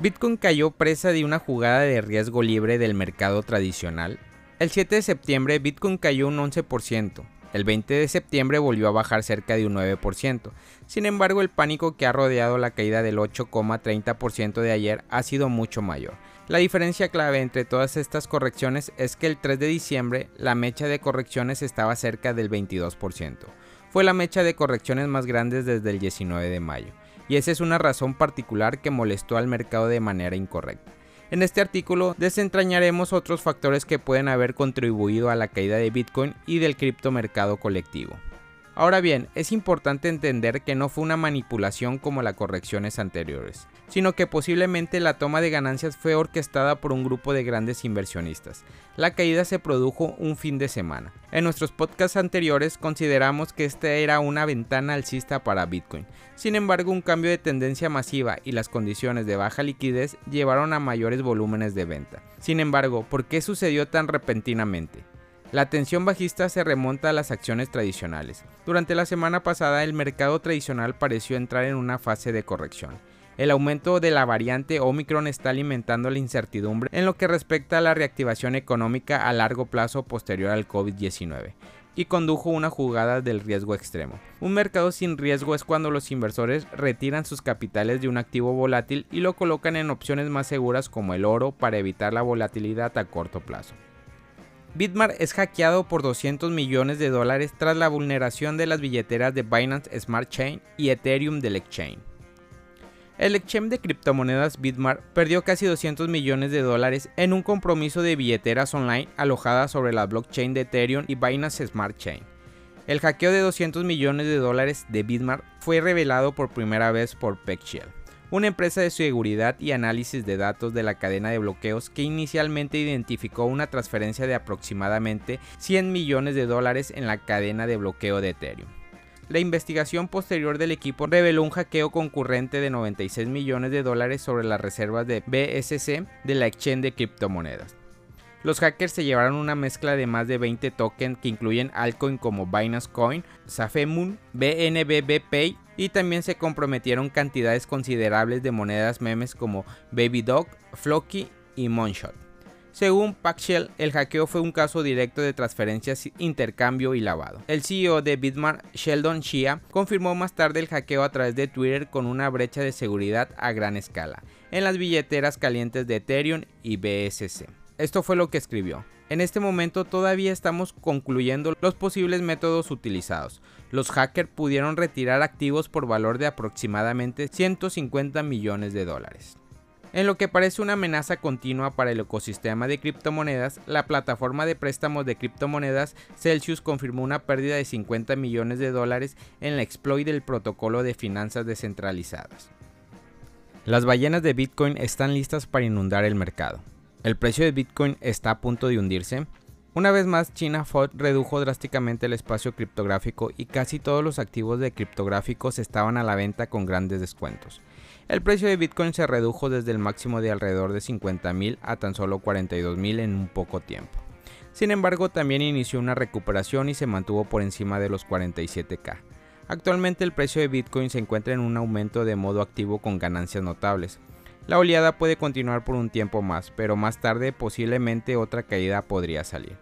Bitcoin cayó presa de una jugada de riesgo libre del mercado tradicional. El 7 de septiembre Bitcoin cayó un 11%, el 20 de septiembre volvió a bajar cerca de un 9%. Sin embargo, el pánico que ha rodeado la caída del 8,30% de ayer ha sido mucho mayor. La diferencia clave entre todas estas correcciones es que el 3 de diciembre la mecha de correcciones estaba cerca del 22%. Fue la mecha de correcciones más grandes desde el 19 de mayo y esa es una razón particular que molestó al mercado de manera incorrecta. En este artículo desentrañaremos otros factores que pueden haber contribuido a la caída de Bitcoin y del criptomercado colectivo. Ahora bien, es importante entender que no fue una manipulación como las correcciones anteriores, sino que posiblemente la toma de ganancias fue orquestada por un grupo de grandes inversionistas. La caída se produjo un fin de semana. En nuestros podcasts anteriores consideramos que esta era una ventana alcista para Bitcoin. Sin embargo, un cambio de tendencia masiva y las condiciones de baja liquidez llevaron a mayores volúmenes de venta. Sin embargo, ¿por qué sucedió tan repentinamente? La tensión bajista se remonta a las acciones tradicionales. Durante la semana pasada el mercado tradicional pareció entrar en una fase de corrección. El aumento de la variante Omicron está alimentando la incertidumbre en lo que respecta a la reactivación económica a largo plazo posterior al COVID-19 y condujo una jugada del riesgo extremo. Un mercado sin riesgo es cuando los inversores retiran sus capitales de un activo volátil y lo colocan en opciones más seguras como el oro para evitar la volatilidad a corto plazo. Bitmart es hackeado por 200 millones de dólares tras la vulneración de las billeteras de Binance Smart Chain y Ethereum del exchange. El exchange de criptomonedas Bitmart perdió casi 200 millones de dólares en un compromiso de billeteras online alojadas sobre la blockchain de Ethereum y Binance Smart Chain. El hackeo de 200 millones de dólares de Bitmart fue revelado por primera vez por PeckShell una empresa de seguridad y análisis de datos de la cadena de bloqueos que inicialmente identificó una transferencia de aproximadamente 100 millones de dólares en la cadena de bloqueo de Ethereum. La investigación posterior del equipo reveló un hackeo concurrente de 96 millones de dólares sobre las reservas de BSC de la exchange de criptomonedas. Los hackers se llevaron una mezcla de más de 20 tokens que incluyen altcoin como Binance Coin, Safemoon, BNB Pay y también se comprometieron cantidades considerables de monedas memes como Baby Dog, Flocky y Monshot. Según Paxshell, el hackeo fue un caso directo de transferencias, intercambio y lavado. El CEO de Bitmart, Sheldon Shia, confirmó más tarde el hackeo a través de Twitter con una brecha de seguridad a gran escala en las billeteras calientes de Ethereum y BSC. Esto fue lo que escribió. En este momento todavía estamos concluyendo los posibles métodos utilizados. Los hackers pudieron retirar activos por valor de aproximadamente 150 millones de dólares. En lo que parece una amenaza continua para el ecosistema de criptomonedas, la plataforma de préstamos de criptomonedas Celsius confirmó una pérdida de 50 millones de dólares en la exploit del protocolo de finanzas descentralizadas. Las ballenas de Bitcoin están listas para inundar el mercado. El precio de Bitcoin está a punto de hundirse. Una vez más, China FOD redujo drásticamente el espacio criptográfico y casi todos los activos de criptográficos estaban a la venta con grandes descuentos. El precio de Bitcoin se redujo desde el máximo de alrededor de 50.000 a tan solo 42.000 en un poco tiempo. Sin embargo, también inició una recuperación y se mantuvo por encima de los 47k. Actualmente el precio de Bitcoin se encuentra en un aumento de modo activo con ganancias notables. La oleada puede continuar por un tiempo más, pero más tarde posiblemente otra caída podría salir.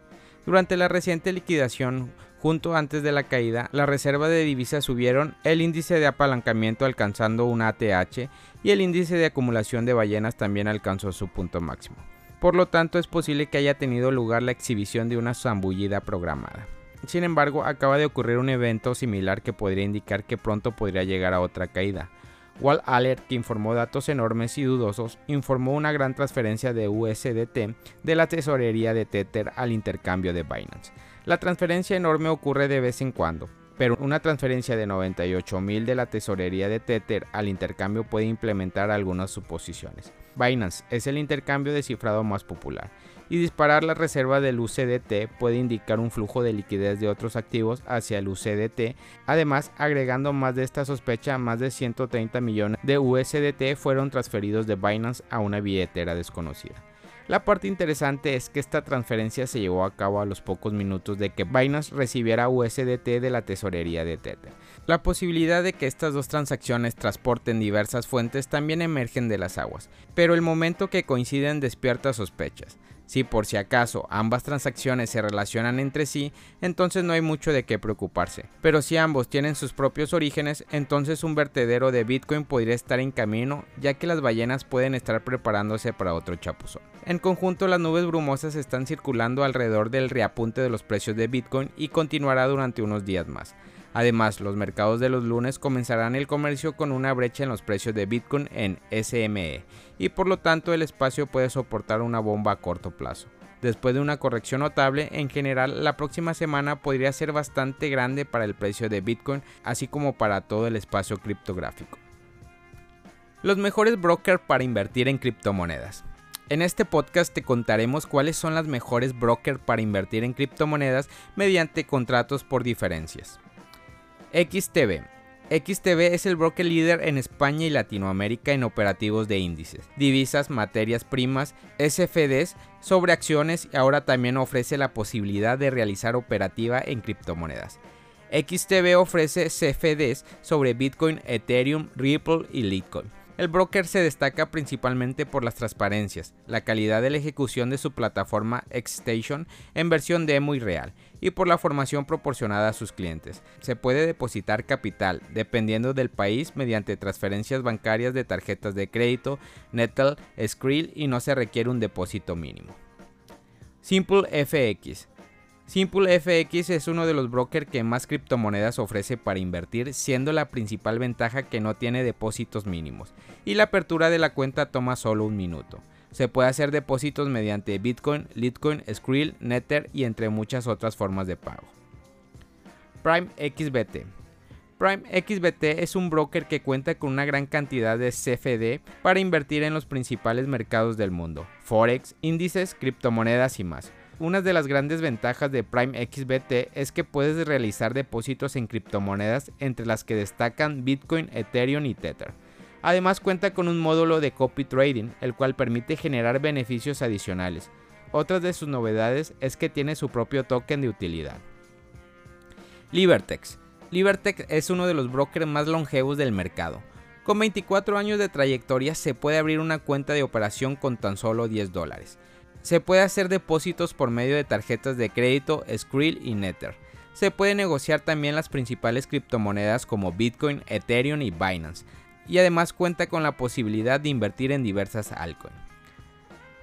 Durante la reciente liquidación, junto antes de la caída, las reservas de divisas subieron, el índice de apalancamiento alcanzando un ATH y el índice de acumulación de ballenas también alcanzó su punto máximo. Por lo tanto, es posible que haya tenido lugar la exhibición de una zambullida programada. Sin embargo, acaba de ocurrir un evento similar que podría indicar que pronto podría llegar a otra caída. Wall Alert, que informó datos enormes y dudosos, informó una gran transferencia de USDT de la tesorería de Tether al intercambio de Binance. La transferencia enorme ocurre de vez en cuando, pero una transferencia de 98.000 de la tesorería de Tether al intercambio puede implementar algunas suposiciones. Binance es el intercambio de cifrado más popular y disparar la reserva del UCDT puede indicar un flujo de liquidez de otros activos hacia el UCDT. Además, agregando más de esta sospecha, más de 130 millones de USDT fueron transferidos de Binance a una billetera desconocida. La parte interesante es que esta transferencia se llevó a cabo a los pocos minutos de que Binance recibiera USDT de la tesorería de Tether. La posibilidad de que estas dos transacciones transporten diversas fuentes también emergen de las aguas, pero el momento que coinciden despierta sospechas. Si por si acaso ambas transacciones se relacionan entre sí, entonces no hay mucho de qué preocuparse. Pero si ambos tienen sus propios orígenes, entonces un vertedero de Bitcoin podría estar en camino, ya que las ballenas pueden estar preparándose para otro chapuzón. En conjunto, las nubes brumosas están circulando alrededor del reapunte de los precios de Bitcoin y continuará durante unos días más. Además, los mercados de los lunes comenzarán el comercio con una brecha en los precios de Bitcoin en SME y por lo tanto el espacio puede soportar una bomba a corto plazo. Después de una corrección notable, en general la próxima semana podría ser bastante grande para el precio de Bitcoin, así como para todo el espacio criptográfico. Los mejores brokers para invertir en criptomonedas. En este podcast te contaremos cuáles son las mejores brokers para invertir en criptomonedas mediante contratos por diferencias. XTB. XTB es el broker líder en España y Latinoamérica en operativos de índices, divisas, materias primas, SFDs sobre acciones y ahora también ofrece la posibilidad de realizar operativa en criptomonedas. XTB ofrece CFDs sobre Bitcoin, Ethereum, Ripple y Litecoin el broker se destaca principalmente por las transparencias, la calidad de la ejecución de su plataforma Xstation en versión demo y real, y por la formación proporcionada a sus clientes. Se puede depositar capital, dependiendo del país, mediante transferencias bancarias de tarjetas de crédito, Netel, Skrill y no se requiere un depósito mínimo. Simple FX Simple FX es uno de los brokers que más criptomonedas ofrece para invertir, siendo la principal ventaja que no tiene depósitos mínimos, y la apertura de la cuenta toma solo un minuto. Se puede hacer depósitos mediante Bitcoin, Litecoin, Skrill, Nether y entre muchas otras formas de pago. Prime XBT Prime XBT es un broker que cuenta con una gran cantidad de CFD para invertir en los principales mercados del mundo, Forex, índices, criptomonedas y más. Una de las grandes ventajas de Prime XBT es que puedes realizar depósitos en criptomonedas entre las que destacan Bitcoin, Ethereum y Tether. Además cuenta con un módulo de copy trading, el cual permite generar beneficios adicionales. Otra de sus novedades es que tiene su propio token de utilidad. Libertex. Libertex es uno de los brokers más longevos del mercado. Con 24 años de trayectoria se puede abrir una cuenta de operación con tan solo 10 dólares. Se puede hacer depósitos por medio de tarjetas de crédito, Skrill y Nether. Se puede negociar también las principales criptomonedas como Bitcoin, Ethereum y Binance. Y además cuenta con la posibilidad de invertir en diversas altcoins.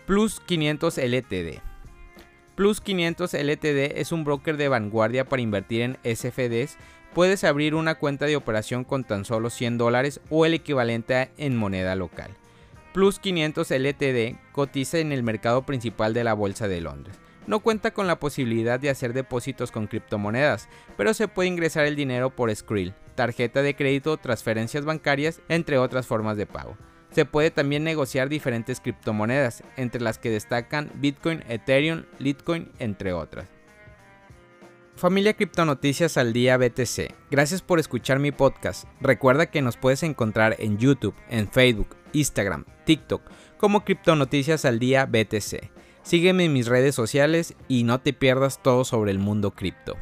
Plus 500 LTD. Plus 500 LTD es un broker de vanguardia para invertir en SFDs. Puedes abrir una cuenta de operación con tan solo 100 dólares o el equivalente en moneda local. Plus 500 LTD cotiza en el mercado principal de la Bolsa de Londres. No cuenta con la posibilidad de hacer depósitos con criptomonedas, pero se puede ingresar el dinero por Skrill, tarjeta de crédito, transferencias bancarias, entre otras formas de pago. Se puede también negociar diferentes criptomonedas, entre las que destacan Bitcoin, Ethereum, Litecoin, entre otras. Familia Criptonoticias al Día BTC, gracias por escuchar mi podcast. Recuerda que nos puedes encontrar en YouTube, en Facebook, Instagram, TikTok como Criptonoticias al Día BTC. Sígueme en mis redes sociales y no te pierdas todo sobre el mundo cripto.